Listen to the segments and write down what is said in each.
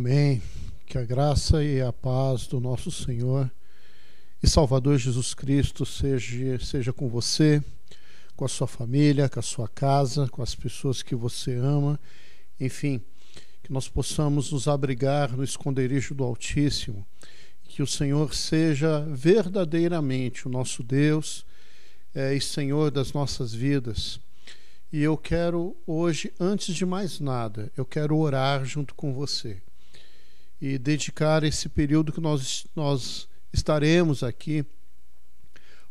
Amém. Que a graça e a paz do nosso Senhor e Salvador Jesus Cristo seja, seja com você, com a sua família, com a sua casa, com as pessoas que você ama, enfim, que nós possamos nos abrigar no esconderijo do Altíssimo, que o Senhor seja verdadeiramente o nosso Deus é, e Senhor das nossas vidas. E eu quero hoje, antes de mais nada, eu quero orar junto com você e dedicar esse período que nós, nós estaremos aqui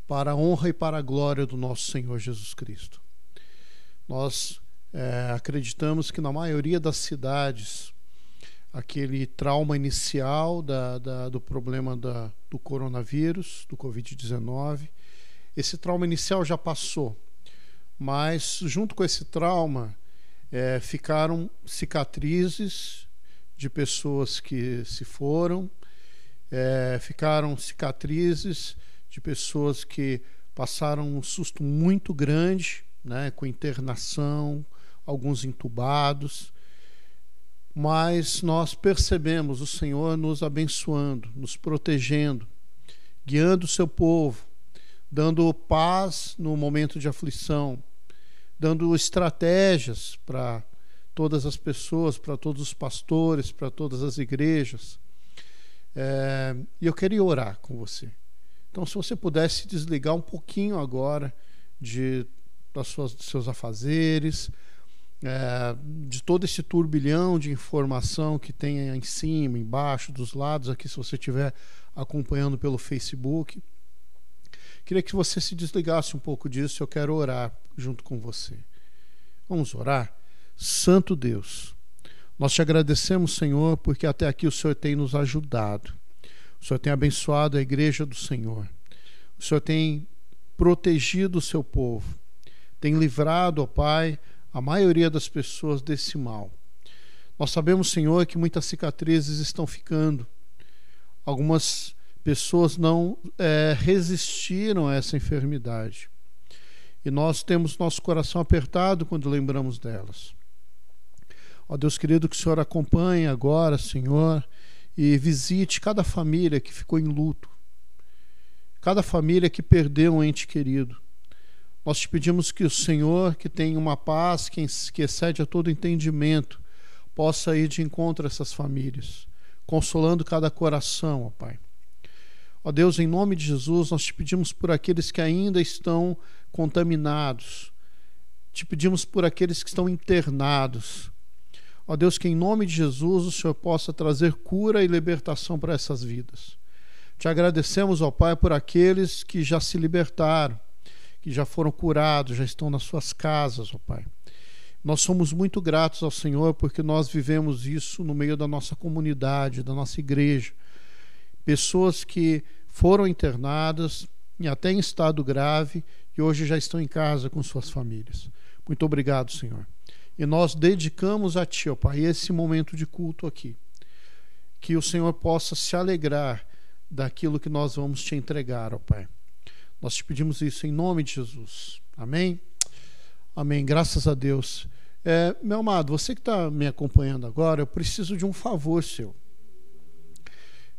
para a honra e para a glória do nosso Senhor Jesus Cristo. Nós é, acreditamos que na maioria das cidades, aquele trauma inicial da, da, do problema da, do coronavírus, do Covid-19, esse trauma inicial já passou, mas junto com esse trauma é, ficaram cicatrizes de pessoas que se foram, é, ficaram cicatrizes de pessoas que passaram um susto muito grande, né, com internação, alguns entubados. Mas nós percebemos o Senhor nos abençoando, nos protegendo, guiando o seu povo, dando paz no momento de aflição, dando estratégias para todas as pessoas, para todos os pastores, para todas as igrejas. É, e eu queria orar com você. Então, se você pudesse desligar um pouquinho agora de das suas, dos seus afazeres, é, de todo esse turbilhão de informação que tem em cima, embaixo, dos lados, aqui, se você estiver acompanhando pelo Facebook. Queria que você se desligasse um pouco disso. Eu quero orar junto com você. Vamos orar? Santo Deus, nós te agradecemos, Senhor, porque até aqui o Senhor tem nos ajudado. O Senhor tem abençoado a igreja do Senhor. O Senhor tem protegido o seu povo. Tem livrado, ó Pai, a maioria das pessoas desse mal. Nós sabemos, Senhor, que muitas cicatrizes estão ficando. Algumas pessoas não é, resistiram a essa enfermidade. E nós temos nosso coração apertado quando lembramos delas. Ó Deus querido, que o Senhor acompanhe agora, Senhor, e visite cada família que ficou em luto, cada família que perdeu um ente querido. Nós te pedimos que o Senhor, que tem uma paz que, excede a todo entendimento, possa ir de encontro a essas famílias, consolando cada coração, ó Pai. Ó Deus, em nome de Jesus, nós te pedimos por aqueles que ainda estão contaminados, te pedimos por aqueles que estão internados, Ó Deus, que em nome de Jesus o Senhor possa trazer cura e libertação para essas vidas. Te agradecemos, ó Pai, por aqueles que já se libertaram, que já foram curados, já estão nas suas casas, ó Pai. Nós somos muito gratos ao Senhor porque nós vivemos isso no meio da nossa comunidade, da nossa igreja. Pessoas que foram internadas e até em estado grave e hoje já estão em casa com suas famílias. Muito obrigado, Senhor. E nós dedicamos a Ti, ó Pai, esse momento de culto aqui. Que o Senhor possa se alegrar daquilo que nós vamos te entregar, ó Pai. Nós te pedimos isso em nome de Jesus. Amém? Amém. Graças a Deus. É, meu amado, você que está me acompanhando agora, eu preciso de um favor seu.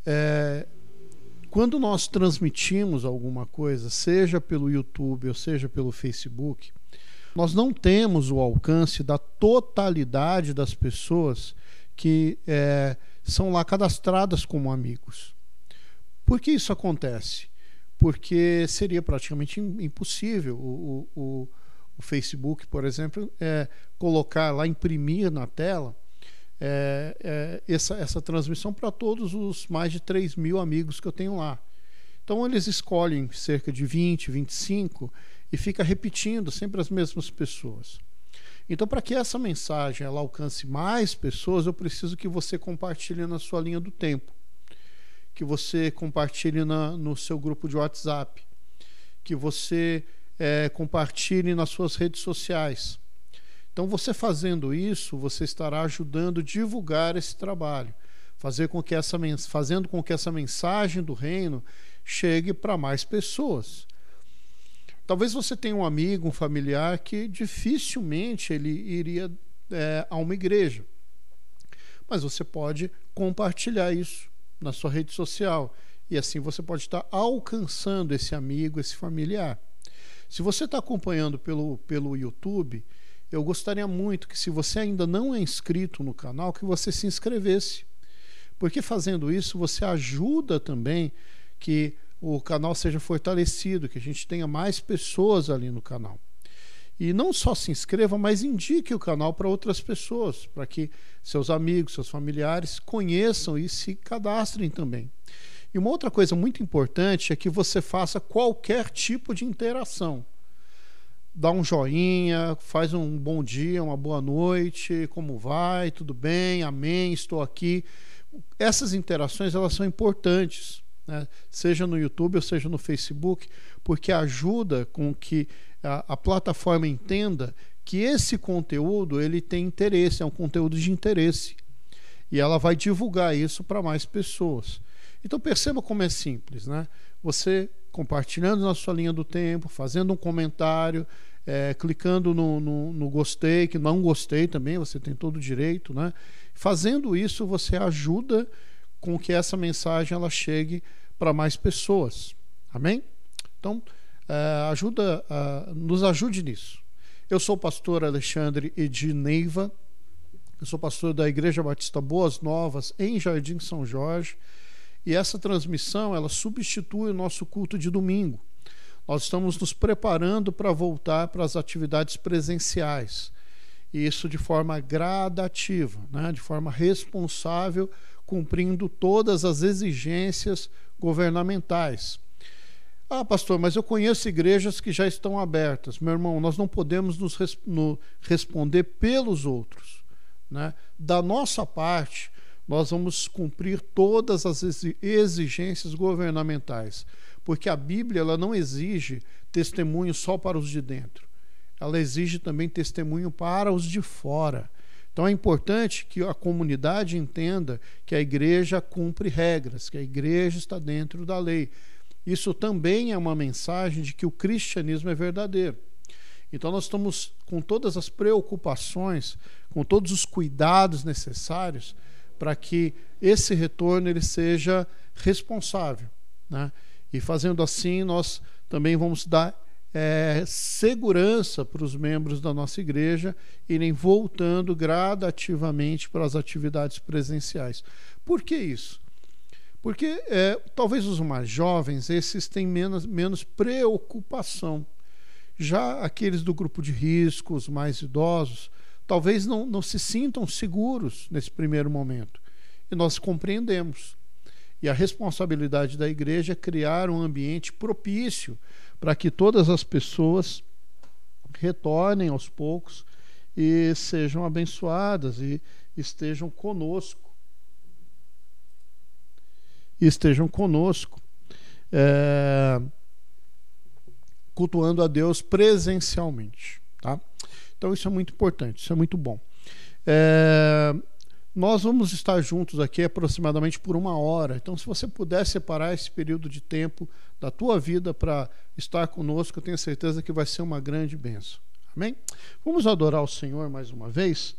É, quando nós transmitimos alguma coisa, seja pelo YouTube ou seja pelo Facebook, nós não temos o alcance da totalidade das pessoas que é, são lá cadastradas como amigos. Por que isso acontece? Porque seria praticamente impossível o, o, o Facebook, por exemplo, é, colocar lá, imprimir na tela é, é, essa, essa transmissão para todos os mais de 3 mil amigos que eu tenho lá. Então eles escolhem cerca de 20, 25 e fica repetindo sempre as mesmas pessoas. Então, para que essa mensagem ela alcance mais pessoas, eu preciso que você compartilhe na sua linha do tempo, que você compartilhe na, no seu grupo de WhatsApp, que você é, compartilhe nas suas redes sociais. Então, você fazendo isso, você estará ajudando a divulgar esse trabalho, fazer com que essa, fazendo com que essa mensagem do reino chegue para mais pessoas. Talvez você tenha um amigo, um familiar que dificilmente ele iria é, a uma igreja. Mas você pode compartilhar isso na sua rede social e assim você pode estar alcançando esse amigo, esse familiar. Se você está acompanhando pelo, pelo YouTube, eu gostaria muito que, se você ainda não é inscrito no canal, que você se inscrevesse. Porque fazendo isso, você ajuda também que o canal seja fortalecido, que a gente tenha mais pessoas ali no canal. E não só se inscreva, mas indique o canal para outras pessoas, para que seus amigos, seus familiares conheçam e se cadastrem também. E uma outra coisa muito importante é que você faça qualquer tipo de interação. Dá um joinha, faz um bom dia, uma boa noite, como vai, tudo bem, amém, estou aqui. Essas interações elas são importantes, né? seja no YouTube ou seja no Facebook, porque ajuda com que a, a plataforma entenda que esse conteúdo ele tem interesse, é um conteúdo de interesse. E ela vai divulgar isso para mais pessoas. Então perceba como é simples, né? Você compartilhando na sua linha do tempo, fazendo um comentário, é, clicando no, no, no, gostei, que não gostei também, você tem todo o direito, né? Fazendo isso, você ajuda com que essa mensagem ela chegue para mais pessoas. Amém? Então, é, ajuda, uh, nos ajude nisso. Eu sou o pastor Alexandre Edineiva, eu sou pastor da Igreja Batista Boas Novas em Jardim São Jorge, e essa transmissão ela substitui o nosso culto de domingo. Nós estamos nos preparando para voltar para as atividades presenciais. E isso de forma gradativa, né? de forma responsável, cumprindo todas as exigências governamentais. Ah, pastor, mas eu conheço igrejas que já estão abertas. Meu irmão, nós não podemos nos res no responder pelos outros. Né? Da nossa parte, nós vamos cumprir todas as exigências governamentais, porque a Bíblia ela não exige testemunho só para os de dentro. Ela exige também testemunho para os de fora. Então é importante que a comunidade entenda que a igreja cumpre regras, que a igreja está dentro da lei isso também é uma mensagem de que o cristianismo é verdadeiro. Então nós estamos com todas as preocupações, com todos os cuidados necessários para que esse retorno ele seja responsável, né? E fazendo assim nós também vamos dar é, segurança para os membros da nossa igreja irem voltando gradativamente para as atividades presenciais. Por que isso? Porque é, talvez os mais jovens, esses têm menos, menos preocupação. Já aqueles do grupo de risco, os mais idosos, talvez não, não se sintam seguros nesse primeiro momento. E nós compreendemos. E a responsabilidade da igreja é criar um ambiente propício para que todas as pessoas retornem aos poucos e sejam abençoadas e estejam conosco estejam conosco, é, cultuando a Deus presencialmente. Tá? Então isso é muito importante, isso é muito bom. É, nós vamos estar juntos aqui aproximadamente por uma hora. Então, se você puder separar esse período de tempo da tua vida para estar conosco, eu tenho certeza que vai ser uma grande bênção. Amém? Vamos adorar o Senhor mais uma vez.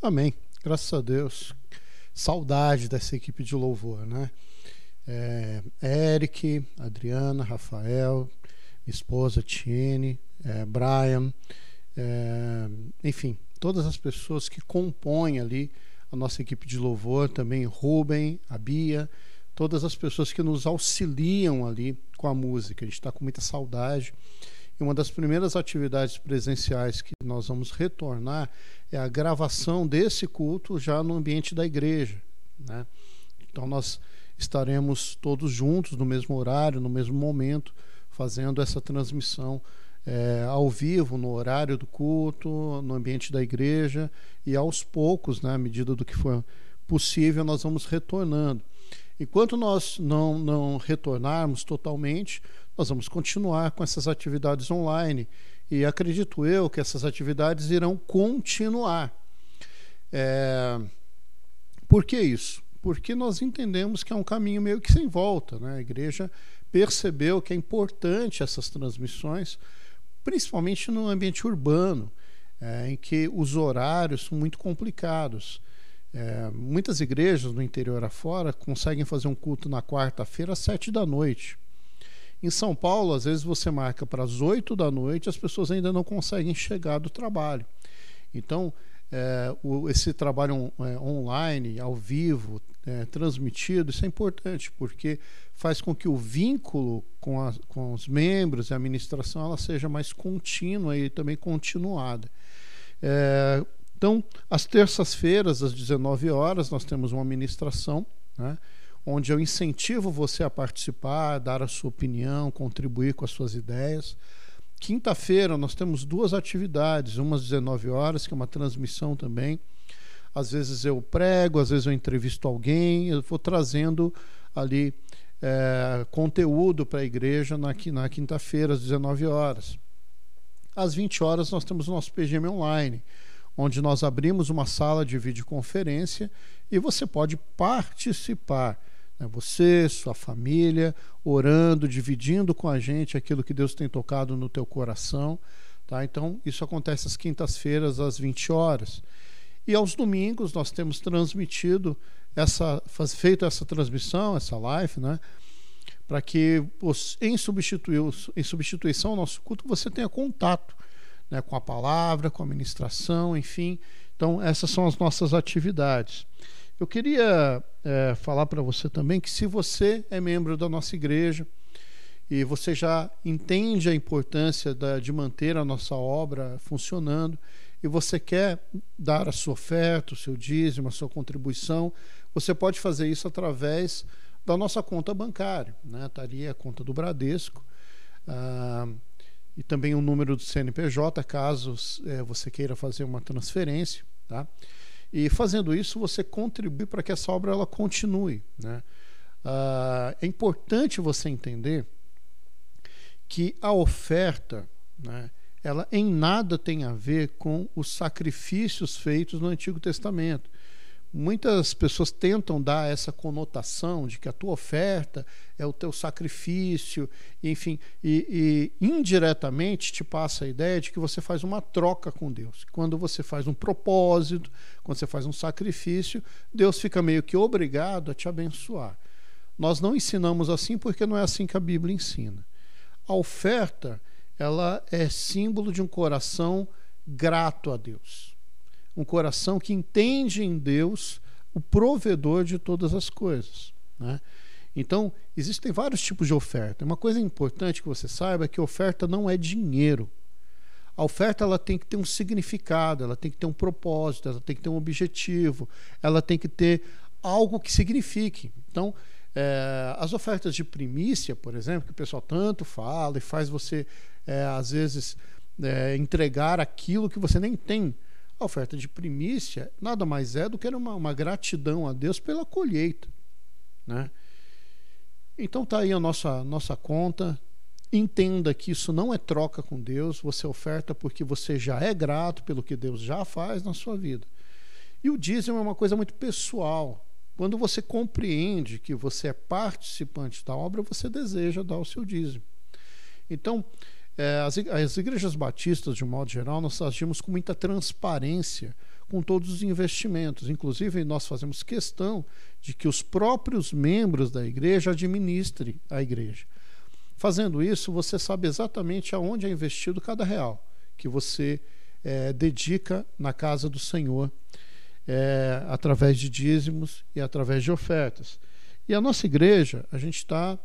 Amém. Graças a Deus. Saudade dessa equipe de louvor, né? É, Eric, Adriana, Rafael, esposa Tiene, é, Brian, é, enfim, todas as pessoas que compõem ali a nossa equipe de louvor, também Rubem, a Bia, todas as pessoas que nos auxiliam ali com a música. A gente está com muita saudade. E uma das primeiras atividades presenciais que nós vamos retornar é a gravação desse culto já no ambiente da igreja. Né? Então nós estaremos todos juntos no mesmo horário, no mesmo momento, fazendo essa transmissão é, ao vivo, no horário do culto, no ambiente da igreja, e aos poucos, né, à medida do que for possível, nós vamos retornando. Enquanto nós não, não retornarmos totalmente, nós vamos continuar com essas atividades online e acredito eu que essas atividades irão continuar. É... Por que isso? Porque nós entendemos que é um caminho meio que sem volta. Né? A igreja percebeu que é importante essas transmissões, principalmente no ambiente urbano, é, em que os horários são muito complicados. É, muitas igrejas no interior afora conseguem fazer um culto na quarta-feira às sete da noite. Em São Paulo, às vezes você marca para as 8 da noite, as pessoas ainda não conseguem chegar do trabalho. Então, é, o, esse trabalho é, online, ao vivo, transmitido, isso é importante, porque faz com que o vínculo com, a, com os membros e a administração ela seja mais contínua e também continuada. É, então, às terças-feiras, às 19 horas, nós temos uma administração, né? onde eu incentivo você a participar, dar a sua opinião, contribuir com as suas ideias. Quinta-feira nós temos duas atividades, uma às 19 horas, que é uma transmissão também. Às vezes eu prego, às vezes eu entrevisto alguém, eu vou trazendo ali é, conteúdo para a igreja na, na quinta-feira, às 19 horas. Às 20 horas nós temos o nosso PGM Online, onde nós abrimos uma sala de videoconferência e você pode participar né? Você, sua família, orando, dividindo com a gente aquilo que Deus tem tocado no teu coração. Tá? Então, isso acontece às quintas-feiras, às 20 horas. E aos domingos nós temos transmitido essa, feito essa transmissão, essa live, né? Para que em, em substituição ao nosso culto você tenha contato né, com a palavra, com a ministração, enfim. Então, essas são as nossas atividades. Eu queria é, falar para você também que se você é membro da nossa igreja e você já entende a importância da, de manter a nossa obra funcionando e você quer dar a sua oferta, o seu dízimo, a sua contribuição, você pode fazer isso através da nossa conta bancária. Né? Estaria tá a conta do Bradesco. Ah, e também o número do CNPJ, caso é, você queira fazer uma transferência. Tá? E fazendo isso, você contribui para que essa obra ela continue. Né? Uh, é importante você entender que a oferta, né, ela em nada tem a ver com os sacrifícios feitos no Antigo Testamento muitas pessoas tentam dar essa conotação de que a tua oferta é o teu sacrifício, enfim, e, e, indiretamente te passa a ideia de que você faz uma troca com Deus. Quando você faz um propósito, quando você faz um sacrifício, Deus fica meio que obrigado a te abençoar. nós não ensinamos assim porque não é assim que a Bíblia ensina. A oferta, ela é símbolo de um coração grato a Deus. Um coração que entende em Deus o provedor de todas as coisas. Né? Então, existem vários tipos de oferta. Uma coisa importante que você saiba é que oferta não é dinheiro. A oferta ela tem que ter um significado, ela tem que ter um propósito, ela tem que ter um objetivo, ela tem que ter algo que signifique. Então, é, as ofertas de primícia, por exemplo, que o pessoal tanto fala e faz você, é, às vezes, é, entregar aquilo que você nem tem. A oferta de primícia nada mais é do que uma, uma gratidão a Deus pela colheita. Né? Então tá aí a nossa, nossa conta. Entenda que isso não é troca com Deus, você oferta porque você já é grato pelo que Deus já faz na sua vida. E o dízimo é uma coisa muito pessoal. Quando você compreende que você é participante da obra, você deseja dar o seu dízimo. Então, é, as, as igrejas batistas, de um modo geral, nós agimos com muita transparência com todos os investimentos. Inclusive, nós fazemos questão de que os próprios membros da igreja administrem a igreja. Fazendo isso, você sabe exatamente aonde é investido cada real que você é, dedica na casa do Senhor é, através de dízimos e através de ofertas. E a nossa igreja, a gente está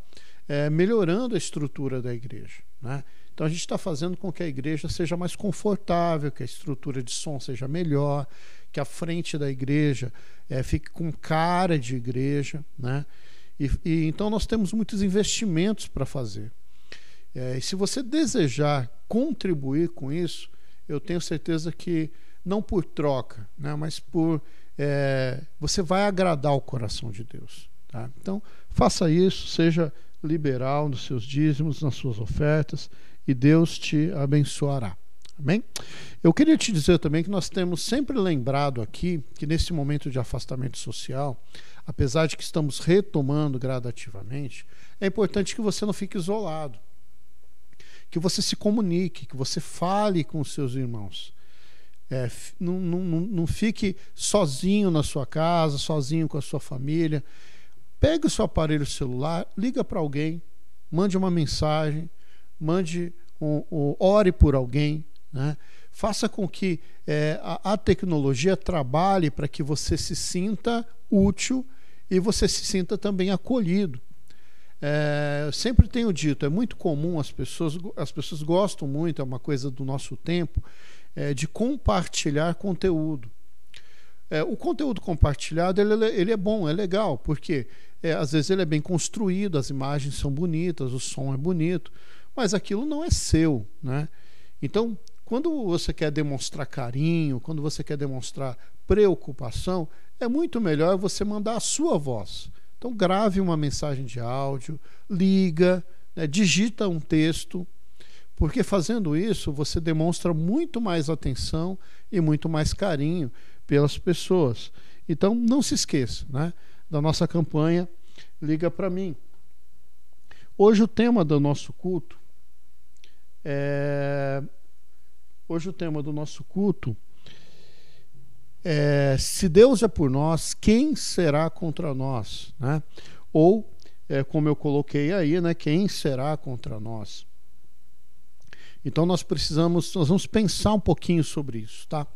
é, melhorando a estrutura da igreja. Né? Então a gente está fazendo com que a igreja seja mais confortável, que a estrutura de som seja melhor, que a frente da igreja é, fique com cara de igreja. Né? E, e então nós temos muitos investimentos para fazer. É, e se você desejar contribuir com isso, eu tenho certeza que não por troca, né, mas por é, você vai agradar o coração de Deus. Tá? Então, faça isso, seja liberal nos seus dízimos, nas suas ofertas, e Deus te abençoará. Amém? Eu queria te dizer também que nós temos sempre lembrado aqui que nesse momento de afastamento social, apesar de que estamos retomando gradativamente, é importante que você não fique isolado, que você se comunique, que você fale com os seus irmãos. É, não, não, não fique sozinho na sua casa, sozinho com a sua família. Pegue o seu aparelho celular, liga para alguém, mande uma mensagem, mande um, um, ore por alguém, né? faça com que é, a, a tecnologia trabalhe para que você se sinta útil e você se sinta também acolhido. É, sempre tenho dito, é muito comum as pessoas, as pessoas gostam muito, é uma coisa do nosso tempo, é, de compartilhar conteúdo. É, o conteúdo compartilhado ele, ele, é bom, é legal, porque é, às vezes ele é bem construído, as imagens são bonitas, o som é bonito, mas aquilo não é seu. Né? Então, quando você quer demonstrar carinho, quando você quer demonstrar preocupação, é muito melhor você mandar a sua voz. Então, grave uma mensagem de áudio, liga, né, digita um texto, porque fazendo isso você demonstra muito mais atenção e muito mais carinho pelas pessoas. Então não se esqueça né, da nossa campanha Liga para mim. Hoje o tema do nosso culto é. Hoje o tema do nosso culto é se Deus é por nós, quem será contra nós? Né? Ou, é, como eu coloquei aí, né, quem será contra nós? Então nós precisamos, nós vamos pensar um pouquinho sobre isso, tá?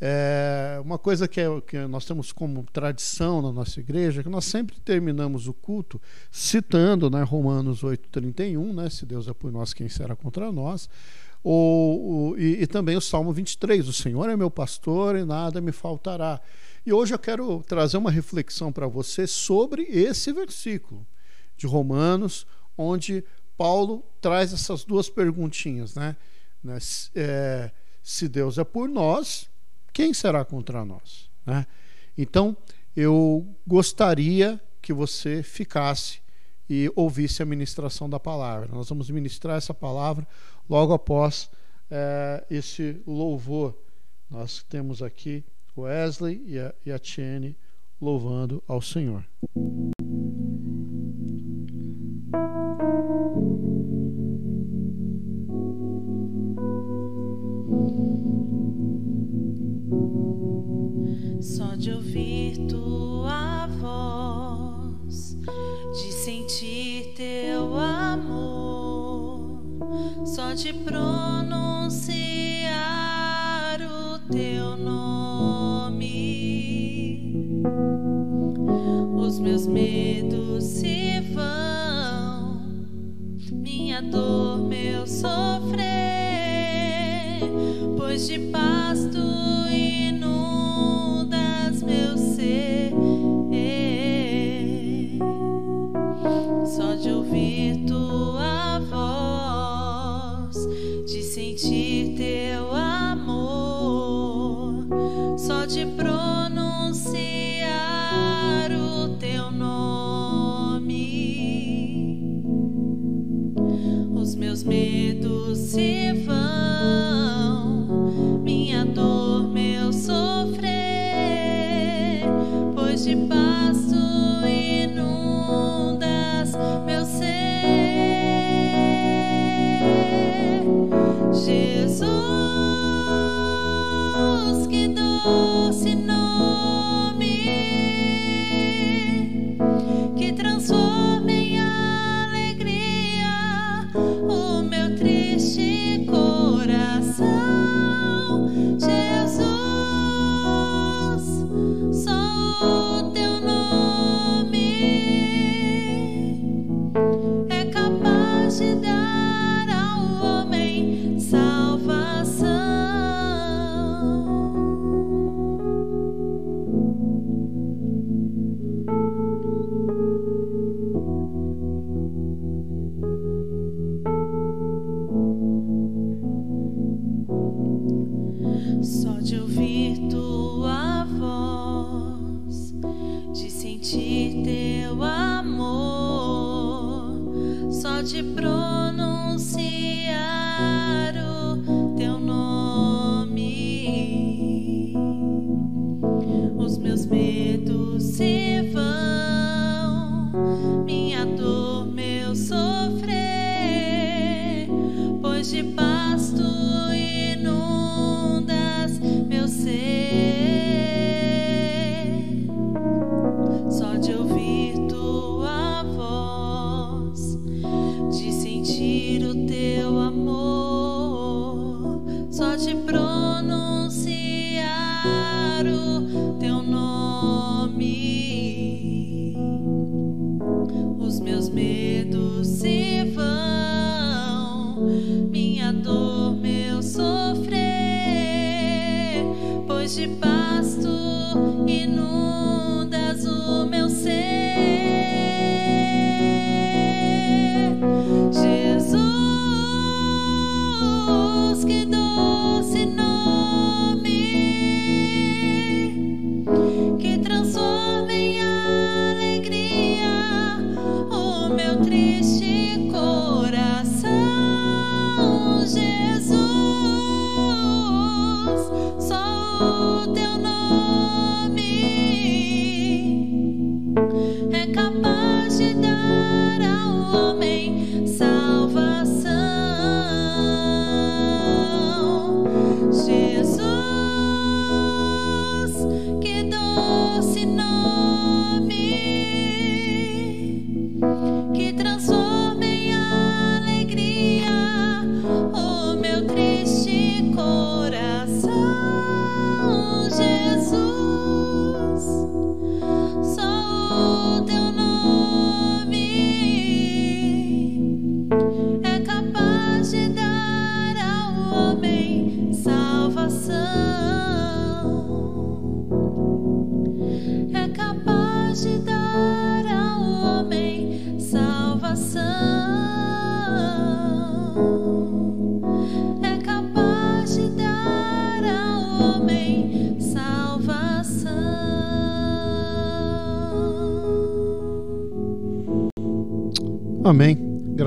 É, uma coisa que, é, que nós temos como tradição na nossa igreja é que nós sempre terminamos o culto citando né, Romanos 8,31, né, se Deus é por nós, quem será contra nós, ou, e, e, também o Salmo 23, o Senhor é meu pastor e nada me faltará. E hoje eu quero trazer uma reflexão para você sobre esse versículo de Romanos, onde Paulo traz essas duas perguntinhas, né? né? É, se Deus é por nós, quem será contra nós? Né? Então, eu gostaria que você ficasse e ouvisse a ministração da palavra. Nós vamos ministrar essa palavra logo após é, esse louvor. Nós temos aqui Wesley e a, e a Tiene louvando ao Senhor. de sentir teu amor, só de pronunciar o teu nome. Os meus medos se vão, minha dor, meu sofrer, pois de pasto tu. Oh,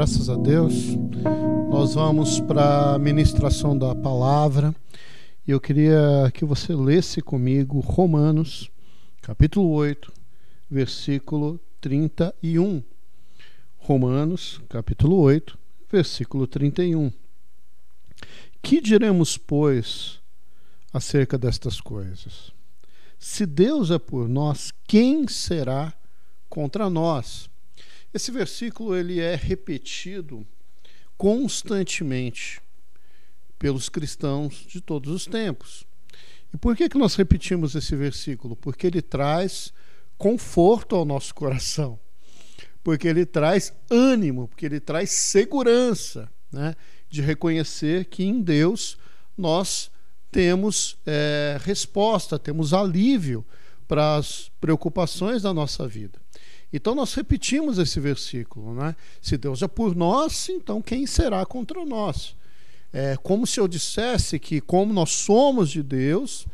graças a Deus. Nós vamos para a ministração da palavra. E eu queria que você lesse comigo Romanos, capítulo 8, versículo 31. Romanos, capítulo 8, versículo 31. Que diremos, pois, acerca destas coisas? Se Deus é por nós, quem será contra nós? Esse versículo ele é repetido constantemente pelos cristãos de todos os tempos. E por que, que nós repetimos esse versículo? Porque ele traz conforto ao nosso coração, porque ele traz ânimo, porque ele traz segurança né, de reconhecer que em Deus nós temos é, resposta, temos alívio para as preocupações da nossa vida. Então nós repetimos esse versículo, né? Se Deus é por nós, então quem será contra nós? É como se eu dissesse que, como nós somos de Deus,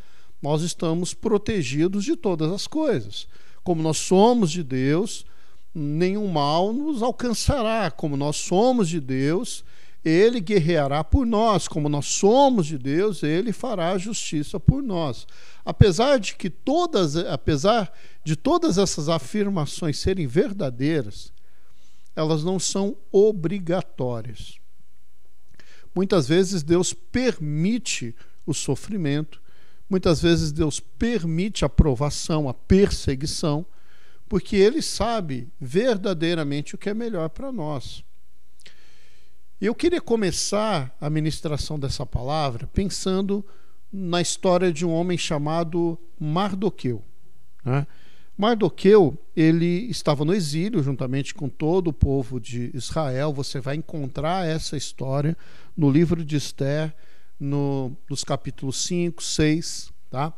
nós estamos protegidos de todas as coisas. Como nós somos de Deus, nenhum mal nos alcançará. Como nós somos de Deus, ele guerreará por nós, como nós somos de Deus, ele fará justiça por nós. Apesar de que todas, apesar de todas essas afirmações serem verdadeiras, elas não são obrigatórias. Muitas vezes Deus permite o sofrimento, muitas vezes Deus permite a provação, a perseguição, porque ele sabe verdadeiramente o que é melhor para nós. Eu queria começar a ministração dessa palavra pensando na história de um homem chamado Mardoqueu. Né? Mardoqueu ele estava no exílio juntamente com todo o povo de Israel. Você vai encontrar essa história no livro de Esther, no, nos capítulos 5, 6. Tá?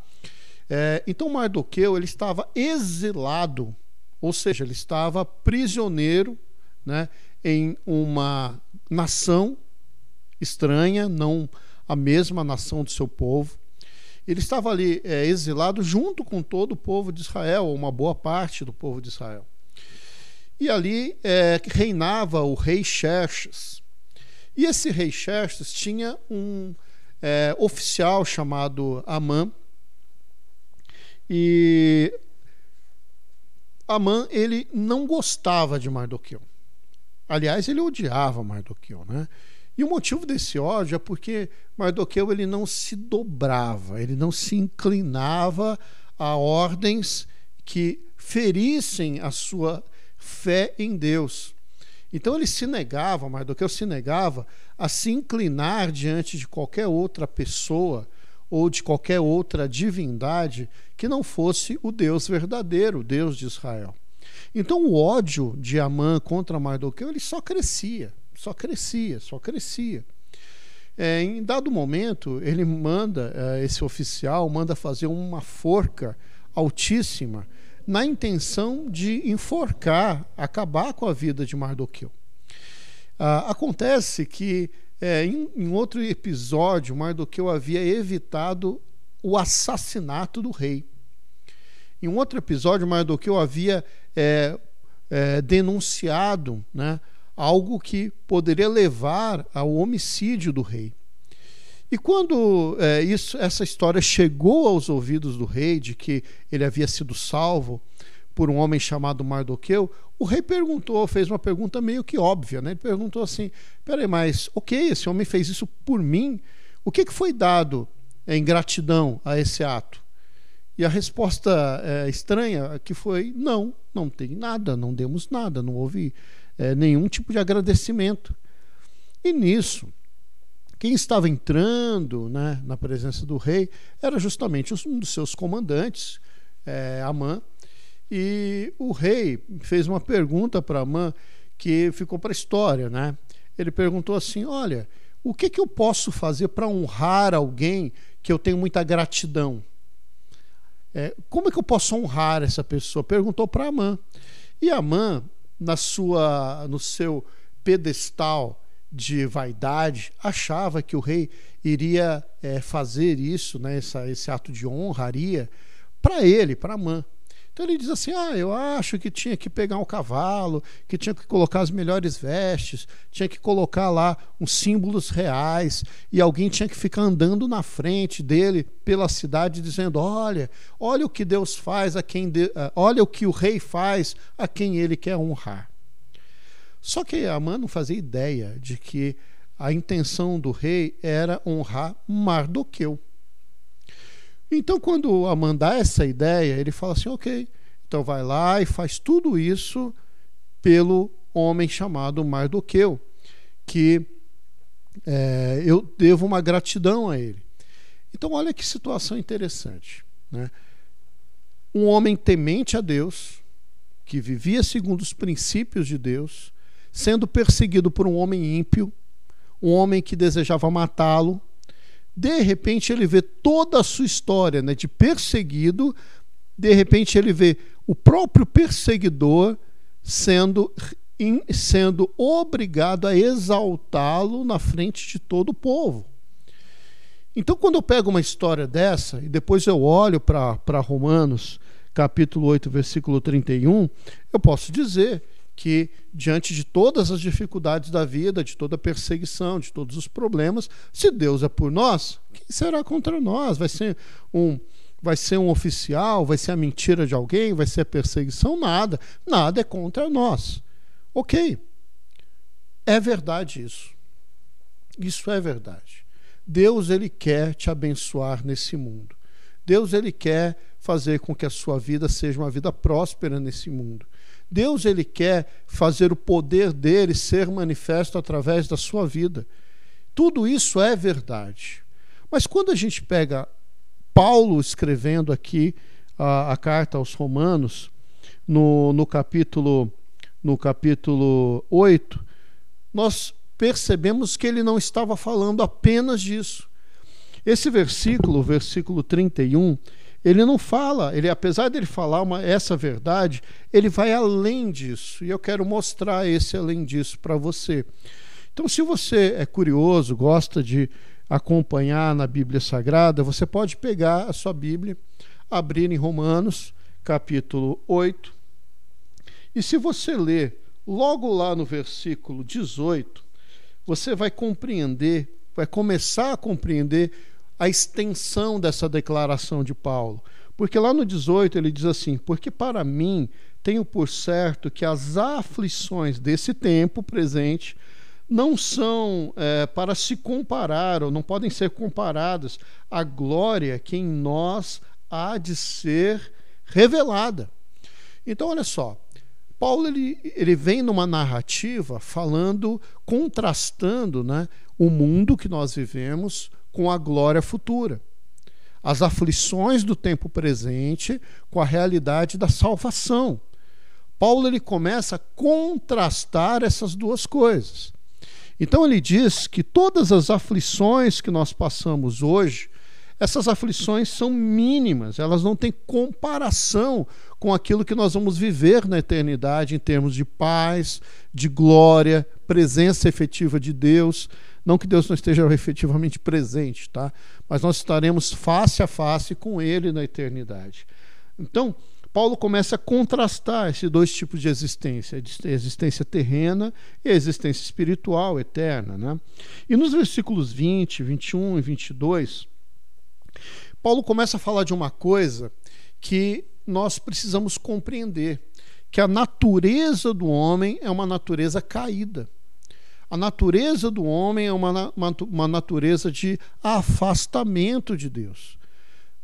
É, então Mardoqueu ele estava exilado, ou seja, ele estava prisioneiro né, em uma nação estranha, não a mesma nação do seu povo. Ele estava ali é, exilado junto com todo o povo de Israel, ou uma boa parte do povo de Israel. E ali é, reinava o rei Xerxes. E esse rei Xerxes tinha um é, oficial chamado Amã. E Amã ele não gostava de Mardoqueu. Aliás, ele odiava Mardoqueu, né? E o motivo desse ódio é porque Mardoqueu ele não se dobrava, ele não se inclinava a ordens que ferissem a sua fé em Deus. Então ele se negava, Mardoqueu se negava a se inclinar diante de qualquer outra pessoa ou de qualquer outra divindade que não fosse o Deus verdadeiro, o Deus de Israel. Então o ódio de Amã contra Mardoqueu ele só crescia, só crescia, só crescia. É, em dado momento, ele manda, é, esse oficial manda fazer uma forca altíssima na intenção de enforcar, acabar com a vida de Mardoqueu. Ah, acontece que é, em, em, outro episódio, Mardoqueu havia evitado o assassinato do rei. Em um outro episódio, Mardoqueu havia é, é, denunciado né, algo que poderia levar ao homicídio do rei. E quando é, isso, essa história chegou aos ouvidos do rei, de que ele havia sido salvo por um homem chamado Mardoqueu, o rei perguntou, fez uma pergunta meio que óbvia, né? Ele perguntou assim: peraí, mas ok, esse homem fez isso por mim, o que, que foi dado em gratidão a esse ato? E a resposta é, estranha que foi: não, não tem nada, não demos nada, não houve é, nenhum tipo de agradecimento. E nisso, quem estava entrando né, na presença do rei era justamente um dos seus comandantes, é, Amã. E o rei fez uma pergunta para Amã que ficou para a história. Né? Ele perguntou assim: Olha, o que, que eu posso fazer para honrar alguém que eu tenho muita gratidão? É, como é que eu posso honrar essa pessoa? Perguntou para Amã. E Amã, na sua, no seu pedestal de vaidade, achava que o rei iria é, fazer isso, né, essa, esse ato de honraria, para ele, para Amã. Então ele diz assim: ah, eu acho que tinha que pegar um cavalo, que tinha que colocar as melhores vestes, tinha que colocar lá uns símbolos reais, e alguém tinha que ficar andando na frente dele pela cidade dizendo: olha, olha o que Deus faz a quem de... Olha o que o rei faz a quem ele quer honrar. Só que Amã não fazia ideia de que a intenção do rei era honrar Mardoqueu. Então, quando Amã dá essa ideia, ele fala assim: ok, então vai lá e faz tudo isso pelo homem chamado Mardoqueu, que é, eu devo uma gratidão a ele. Então, olha que situação interessante. Né? Um homem temente a Deus, que vivia segundo os princípios de Deus, sendo perseguido por um homem ímpio, um homem que desejava matá-lo. De repente, ele vê toda a sua história né, de perseguido, de repente, ele vê o próprio perseguidor sendo sendo obrigado a exaltá-lo na frente de todo o povo. Então, quando eu pego uma história dessa e depois eu olho para Romanos, capítulo 8, versículo 31, eu posso dizer que, diante de todas as dificuldades da vida, de toda a perseguição, de todos os problemas, se Deus é por nós, quem será contra nós? Vai ser um. Vai ser um oficial? Vai ser a mentira de alguém? Vai ser a perseguição? Nada. Nada é contra nós. Ok, é verdade isso. Isso é verdade. Deus ele quer te abençoar nesse mundo. Deus ele quer fazer com que a sua vida seja uma vida próspera nesse mundo. Deus ele quer fazer o poder dele ser manifesto através da sua vida. Tudo isso é verdade. Mas quando a gente pega Paulo escrevendo aqui a, a carta aos Romanos, no, no capítulo no capítulo 8, nós percebemos que ele não estava falando apenas disso. Esse versículo, versículo 31, ele não fala, ele apesar de ele falar uma, essa verdade, ele vai além disso. E eu quero mostrar esse além disso para você. Então, se você é curioso, gosta de acompanhar na Bíblia Sagrada, você pode pegar a sua Bíblia, abrir em Romanos, capítulo 8, e se você ler logo lá no versículo 18, você vai compreender, vai começar a compreender a extensão dessa declaração de Paulo. Porque lá no 18 ele diz assim: Porque para mim tenho por certo que as aflições desse tempo presente não são é, para se comparar, ou não podem ser comparadas à glória que em nós há de ser revelada. Então, olha só, Paulo ele, ele vem numa narrativa falando, contrastando né, o mundo que nós vivemos com a glória futura. As aflições do tempo presente com a realidade da salvação. Paulo ele começa a contrastar essas duas coisas. Então ele diz que todas as aflições que nós passamos hoje, essas aflições são mínimas, elas não têm comparação com aquilo que nós vamos viver na eternidade em termos de paz, de glória, presença efetiva de Deus. Não que Deus não esteja efetivamente presente, tá? Mas nós estaremos face a face com Ele na eternidade. Então, Paulo começa a contrastar esses dois tipos de existência, a existência terrena e a existência espiritual, eterna. Né? E nos versículos 20, 21 e 22, Paulo começa a falar de uma coisa que nós precisamos compreender que a natureza do homem é uma natureza caída. A natureza do homem é uma, uma, uma natureza de afastamento de Deus.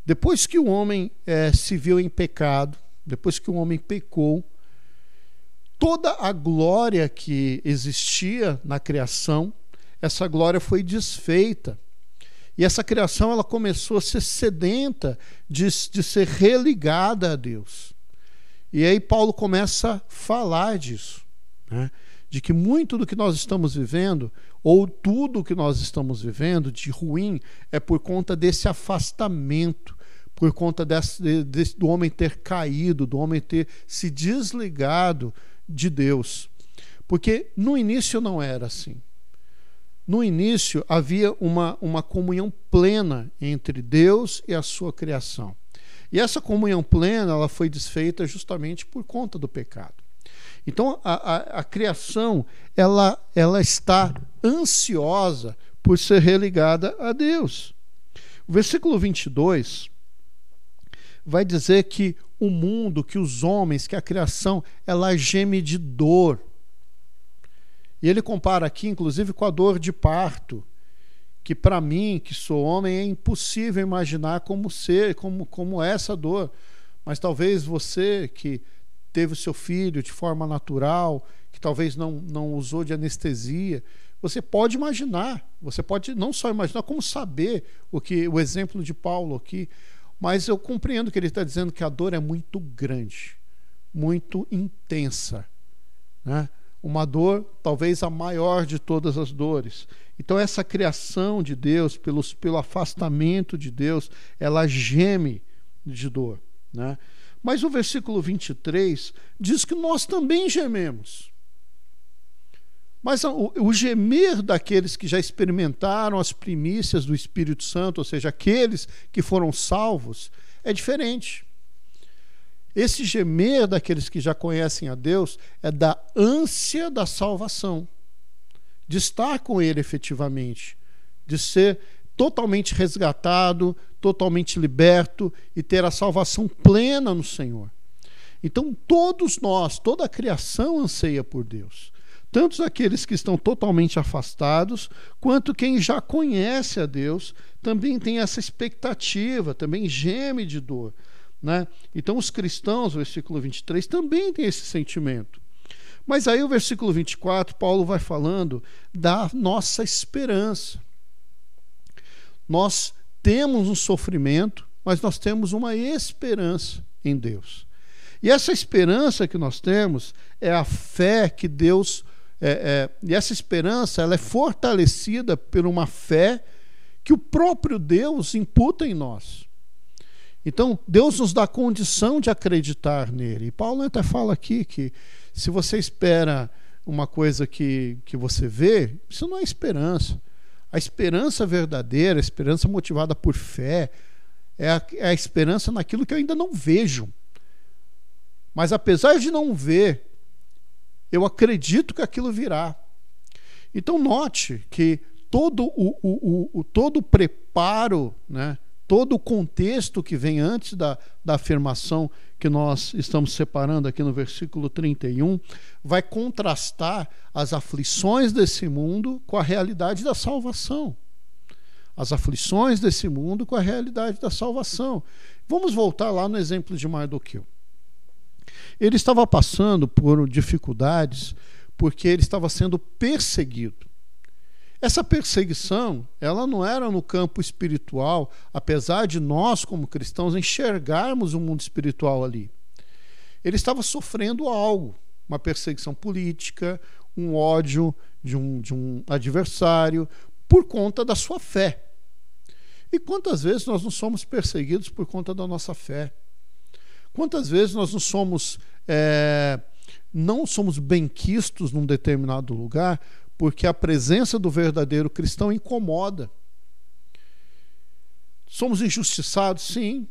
Depois que o homem é, se viu em pecado, depois que o homem pecou, toda a glória que existia na criação, essa glória foi desfeita. E essa criação ela começou a ser sedenta de, de ser religada a Deus. E aí Paulo começa a falar disso, né? De que muito do que nós estamos vivendo, ou tudo que nós estamos vivendo de ruim, é por conta desse afastamento, por conta desse, desse, do homem ter caído, do homem ter se desligado de Deus. Porque no início não era assim. No início havia uma, uma comunhão plena entre Deus e a sua criação. E essa comunhão plena ela foi desfeita justamente por conta do pecado. Então a, a, a criação ela, ela está ansiosa por ser religada a Deus. O versículo 22 vai dizer que o mundo, que os homens, que a criação, ela geme de dor e ele compara aqui, inclusive, com a dor de parto, que para mim, que sou homem, é impossível imaginar como ser, como, como essa dor. Mas talvez você que teve o seu filho de forma natural, que talvez não, não usou de anestesia, Você pode imaginar, você pode não só imaginar, como saber o que o exemplo de Paulo aqui. Mas eu compreendo que ele está dizendo que a dor é muito grande, muito intensa. Né? Uma dor, talvez a maior de todas as dores. Então, essa criação de Deus, pelos, pelo afastamento de Deus, ela geme de dor. Né? Mas o versículo 23 diz que nós também gememos. Mas o, gemer daqueles que já experimentaram as primícias do Espírito Santo, ou seja, aqueles que foram salvos, é diferente. Esse gemer daqueles que já conhecem a Deus é da ânsia da salvação, de estar com Ele efetivamente, de ser totalmente resgatado, totalmente liberto e ter a salvação plena no Senhor. Então, todos nós, toda a criação anseia por Deus. Tanto aqueles que estão totalmente afastados, quanto quem já conhece a Deus, também tem essa expectativa, também geme de dor. Né? Então, os cristãos, versículo 23, também têm esse sentimento. Mas aí, o versículo 24, Paulo vai falando da nossa esperança. Nós temos um sofrimento, mas nós temos uma esperança em Deus. E essa esperança que nós temos é a fé que Deus. É, é, e essa esperança ela é fortalecida por uma fé que o próprio Deus imputa em nós. Então, Deus nos dá condição de acreditar nele. E Paulo até fala aqui que se você espera uma coisa que, que você vê, isso não é esperança. A esperança verdadeira, a esperança motivada por fé, é a, é a esperança naquilo que eu ainda não vejo. Mas apesar de não ver, eu acredito que aquilo virá. Então note que todo o, o, o, todo o preparo, né, todo o contexto que vem antes da, da afirmação que nós estamos separando aqui no versículo 31, vai contrastar as aflições desse mundo com a realidade da salvação. As aflições desse mundo com a realidade da salvação. Vamos voltar lá no exemplo de Mardoqueu. Ele estava passando por dificuldades porque ele estava sendo perseguido. Essa perseguição, ela não era no campo espiritual, apesar de nós, como cristãos, enxergarmos o mundo espiritual ali. Ele estava sofrendo algo, uma perseguição política, um ódio de um, de um adversário, por conta da sua fé. E quantas vezes nós não somos perseguidos por conta da nossa fé? Quantas vezes nós não somos é, não somos benquistos num determinado lugar porque a presença do verdadeiro cristão incomoda. Somos injustiçados, sim.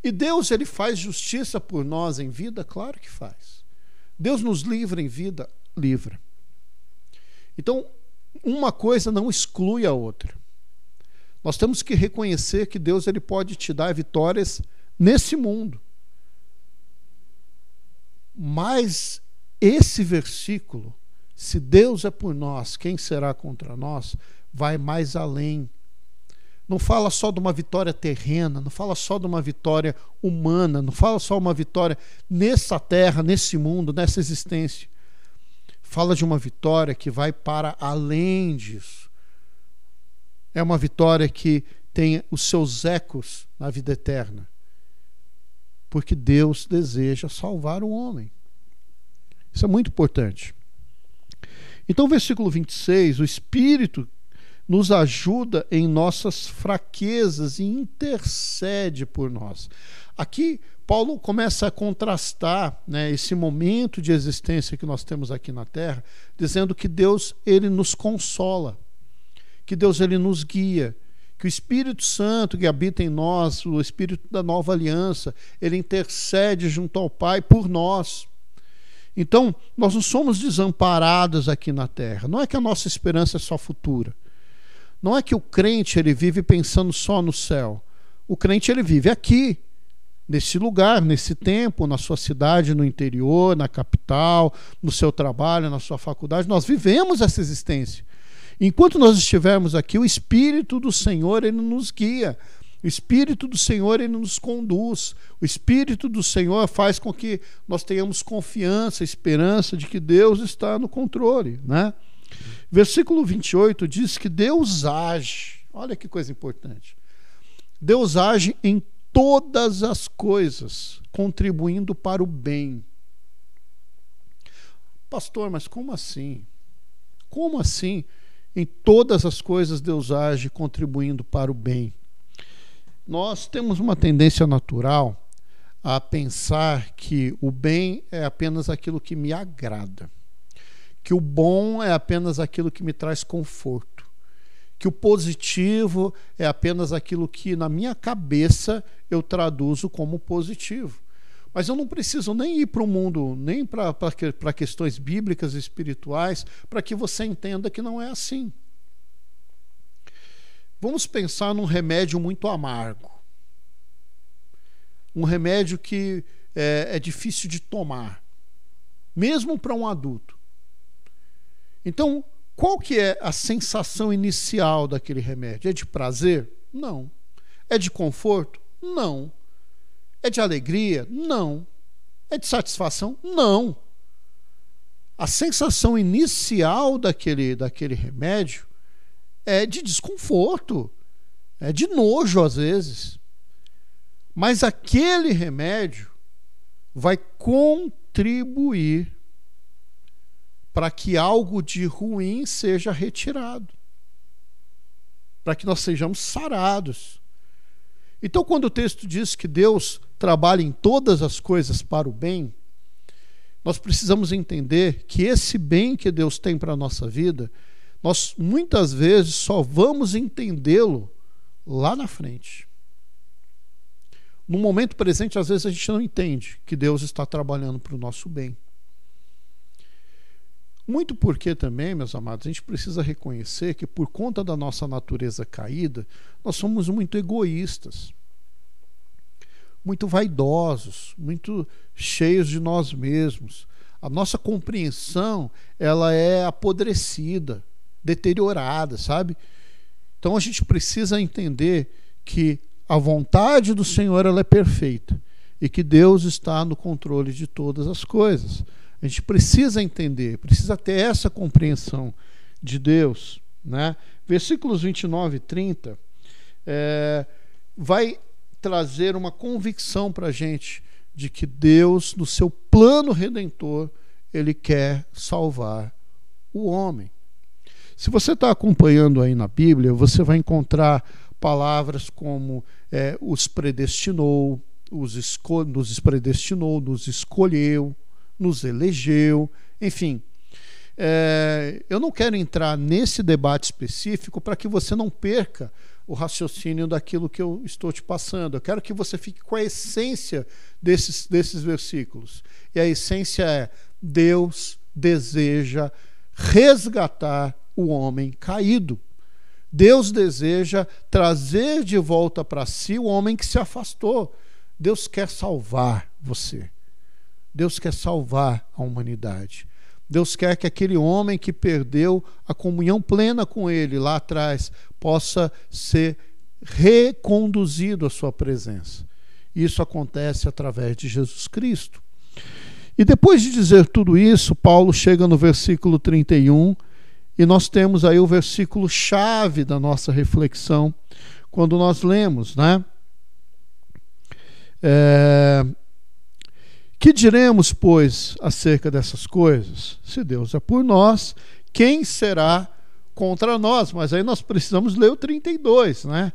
E Deus ele faz justiça por nós em vida, claro que faz. Deus nos livra em vida, livra. Então, uma coisa não exclui a outra. Nós temos que reconhecer que Deus ele pode te dar vitórias nesse mundo. Mas esse versículo se Deus é por nós, quem será contra nós? Vai mais além. Não fala só de uma vitória terrena, não fala só de uma vitória humana, não fala só uma vitória nessa terra, nesse mundo, nessa existência. Fala de uma vitória que vai para além disso. É uma vitória que tem os seus ecos na vida eterna. Porque Deus deseja salvar o homem. Isso é muito importante. Então, versículo 26, o Espírito nos ajuda em nossas fraquezas e intercede por nós. Aqui, Paulo começa a contrastar né, esse momento de existência que nós temos aqui na Terra, dizendo que Deus ele nos consola, que Deus ele nos guia, que o Espírito Santo que habita em nós, o Espírito da nova aliança, ele intercede junto ao Pai por nós. Então, nós não somos desamparados aqui na terra. Não é que a nossa esperança é só futura. Não é que o crente ele vive pensando só no céu. O crente ele vive aqui, nesse lugar, nesse tempo, na sua cidade, no interior, na capital, no seu trabalho, na sua faculdade. Nós vivemos essa existência. Enquanto nós estivermos aqui, o Espírito do Senhor ele nos guia o Espírito do Senhor ele nos conduz. O Espírito do Senhor faz com que nós tenhamos confiança, esperança de que Deus está no controle, né? Versículo 28 diz que Deus age. Olha que coisa importante. Deus age em todas as coisas, contribuindo para o bem. Pastor, mas como assim? Como assim? Em todas as coisas Deus age contribuindo para o bem. Nós temos uma tendência natural a pensar que o bem é apenas aquilo que me agrada, que o bom é apenas aquilo que me traz conforto, que o positivo é apenas aquilo que na minha cabeça eu traduzo como positivo. Mas eu não preciso nem ir para o mundo, nem para questões bíblicas e espirituais, para que você entenda que não é assim. Vamos pensar num remédio muito amargo. Um remédio que é, é difícil de tomar, mesmo para um adulto. Então, qual que é a sensação inicial daquele remédio? É de prazer? Não. É de conforto? Não. É de alegria? Não. É de satisfação? Não. A sensação inicial daquele, daquele remédio é de desconforto, é de nojo às vezes. Mas aquele remédio vai contribuir para que algo de ruim seja retirado, para que nós sejamos sarados. Então, quando o texto diz que Deus trabalha em todas as coisas para o bem, nós precisamos entender que esse bem que Deus tem para a nossa vida, nós muitas vezes só vamos entendê-lo lá na frente. No momento presente, às vezes a gente não entende que Deus está trabalhando para o nosso bem. Muito porque também, meus amados, a gente precisa reconhecer que por conta da nossa natureza caída, nós somos muito egoístas, muito vaidosos, muito cheios de nós mesmos. A nossa compreensão, ela é apodrecida, deteriorada, sabe? Então a gente precisa entender que a vontade do Senhor ela é perfeita e que Deus está no controle de todas as coisas. A gente precisa entender, precisa ter essa compreensão de Deus. Né? Versículos 29 e 30 é, vai trazer uma convicção para a gente de que Deus, no seu plano redentor, ele quer salvar o homem. Se você está acompanhando aí na Bíblia, você vai encontrar palavras como é, os predestinou, os nos predestinou, nos escolheu, nos elegeu, enfim. É, eu não quero entrar nesse debate específico para que você não perca o raciocínio daquilo que eu estou te passando. Eu quero que você fique com a essência desses, desses versículos. E a essência é: Deus deseja resgatar o homem caído. Deus deseja trazer de volta para si o homem que se afastou. Deus quer salvar você. Deus quer salvar a humanidade. Deus quer que aquele homem que perdeu a comunhão plena com Ele lá atrás possa ser reconduzido à sua presença. Isso acontece através de Jesus Cristo. E depois de dizer tudo isso, Paulo chega no versículo 31 e nós temos aí o versículo chave da nossa reflexão quando nós lemos, né? É, que diremos, pois, acerca dessas coisas? Se Deus é por nós, quem será contra nós? Mas aí nós precisamos ler o 32, né?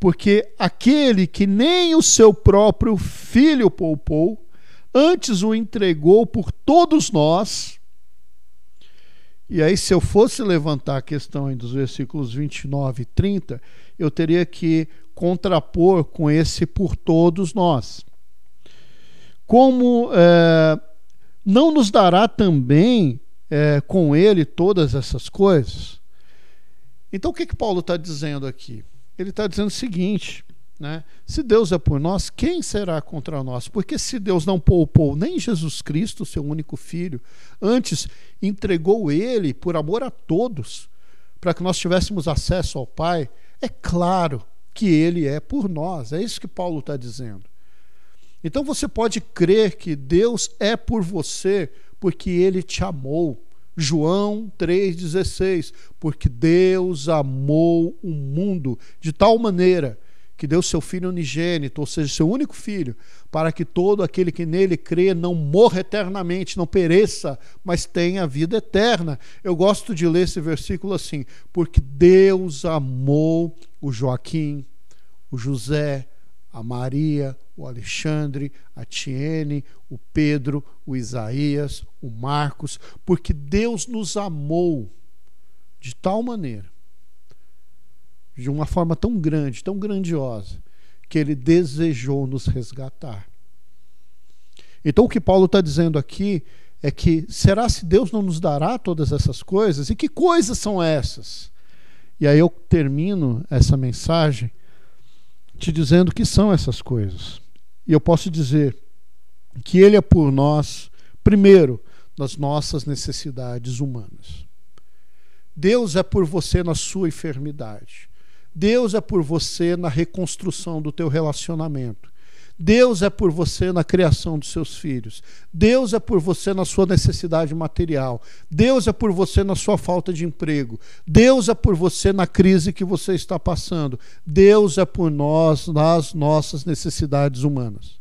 Porque aquele que nem o seu próprio filho poupou, antes o entregou por todos nós. E aí, se eu fosse levantar a questão dos versículos 29 e 30, eu teria que contrapor com esse por todos nós como é, não nos dará também é, com ele todas essas coisas? Então, o que, que Paulo está dizendo aqui? Ele está dizendo o seguinte: né? se Deus é por nós, quem será contra nós? Porque se Deus não poupou nem Jesus Cristo, seu único filho, antes entregou ele por amor a todos, para que nós tivéssemos acesso ao Pai, é claro que ele é por nós. É isso que Paulo está dizendo. Então você pode crer que Deus é por você porque ele te amou, João 3,16, porque Deus amou o mundo de tal maneira que deu seu Filho unigênito, ou seja, seu único Filho, para que todo aquele que nele crê não morra eternamente, não pereça, mas tenha vida eterna. Eu gosto de ler esse versículo assim, porque Deus amou o Joaquim, o José, a Maria, o Alexandre, a Tiene, o Pedro, o Isaías, o Marcos, porque Deus nos amou de tal maneira de uma forma tão grande, tão grandiosa, que ele desejou nos resgatar. Então, o que Paulo está dizendo aqui é que será se Deus não nos dará todas essas coisas? E que coisas são essas? E aí eu termino essa mensagem te dizendo que são essas coisas. E eu posso dizer que Ele é por nós, primeiro, nas nossas necessidades humanas. Deus é por você na sua enfermidade. Deus é por você na reconstrução do teu relacionamento. Deus é por você na criação dos seus filhos. Deus é por você na sua necessidade material. Deus é por você na sua falta de emprego. Deus é por você na crise que você está passando. Deus é por nós nas nossas necessidades humanas.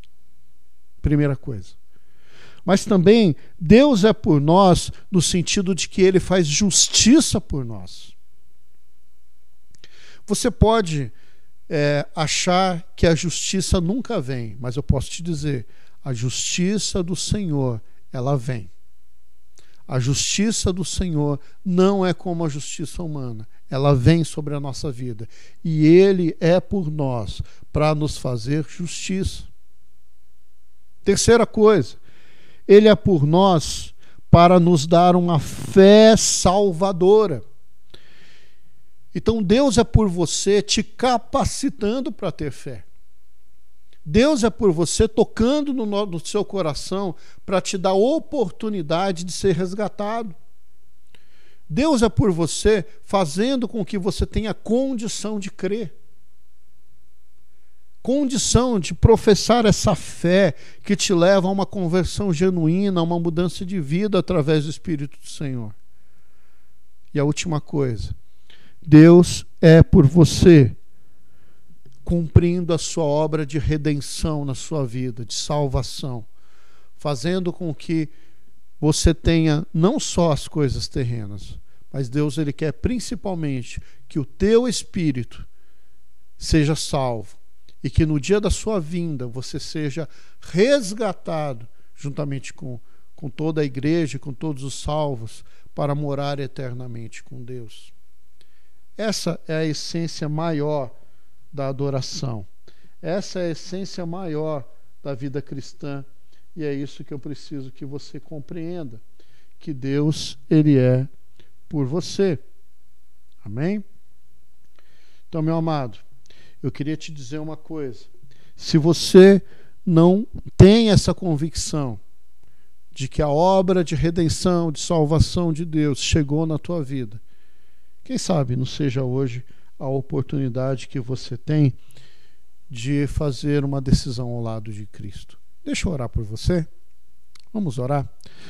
Primeira coisa. Mas também Deus é por nós no sentido de que ele faz justiça por nós. Você pode é, achar que a justiça nunca vem, mas eu posso te dizer: a justiça do Senhor, ela vem. A justiça do Senhor não é como a justiça humana, ela vem sobre a nossa vida. E Ele é por nós para nos fazer justiça. Terceira coisa, Ele é por nós para nos dar uma fé salvadora. Então Deus é por você te capacitando para ter fé. Deus é por você tocando no, no seu coração para te dar oportunidade de ser resgatado. Deus é por você fazendo com que você tenha condição de crer. Condição de professar essa fé que te leva a uma conversão genuína, a uma mudança de vida através do Espírito do Senhor. E a última coisa, Deus é por você, cumprindo a sua obra de redenção na sua vida, de salvação, fazendo com que você tenha não só as coisas terrenas, mas Deus ele quer principalmente que o teu espírito seja salvo e que no dia da sua vinda você seja resgatado juntamente com, com toda a igreja, com todos os salvos, para morar eternamente com Deus. Essa é a essência maior da adoração. Essa é a essência maior da vida cristã. E é isso que eu preciso que você compreenda, que Deus ele é por você. Amém? Então, meu amado, eu queria te dizer uma coisa. Se você não tem essa convicção de que a obra de redenção, de salvação de Deus chegou na tua vida, quem sabe não seja hoje a oportunidade que você tem de fazer uma decisão ao lado de Cristo. Deixa eu orar por você. Vamos orar.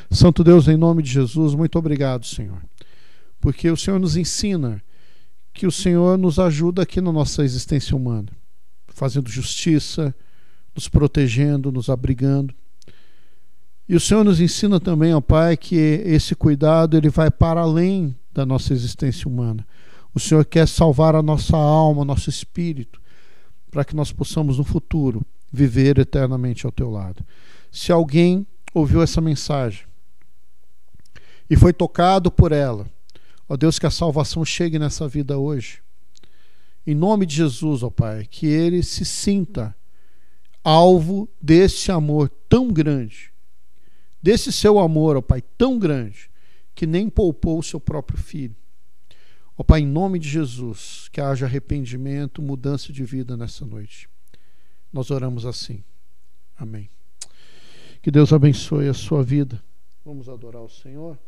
Santo Deus, em nome de Jesus, muito obrigado, Senhor. Porque o Senhor nos ensina que o Senhor nos ajuda aqui na nossa existência humana, fazendo justiça, nos protegendo, nos abrigando. E o Senhor nos ensina também, ó Pai, que esse cuidado ele vai para além da nossa existência humana. O Senhor quer salvar a nossa alma, nosso espírito, para que nós possamos no futuro viver eternamente ao teu lado. Se alguém ouviu essa mensagem e foi tocado por ela, ó Deus, que a salvação chegue nessa vida hoje. Em nome de Jesus, ó Pai, que ele se sinta alvo desse amor tão grande, desse seu amor, ó Pai, tão grande, que nem poupou o seu próprio filho. Ó Pai, em nome de Jesus, que haja arrependimento, mudança de vida nessa noite. Nós oramos assim. Amém. Que Deus abençoe a sua vida. Vamos adorar o Senhor.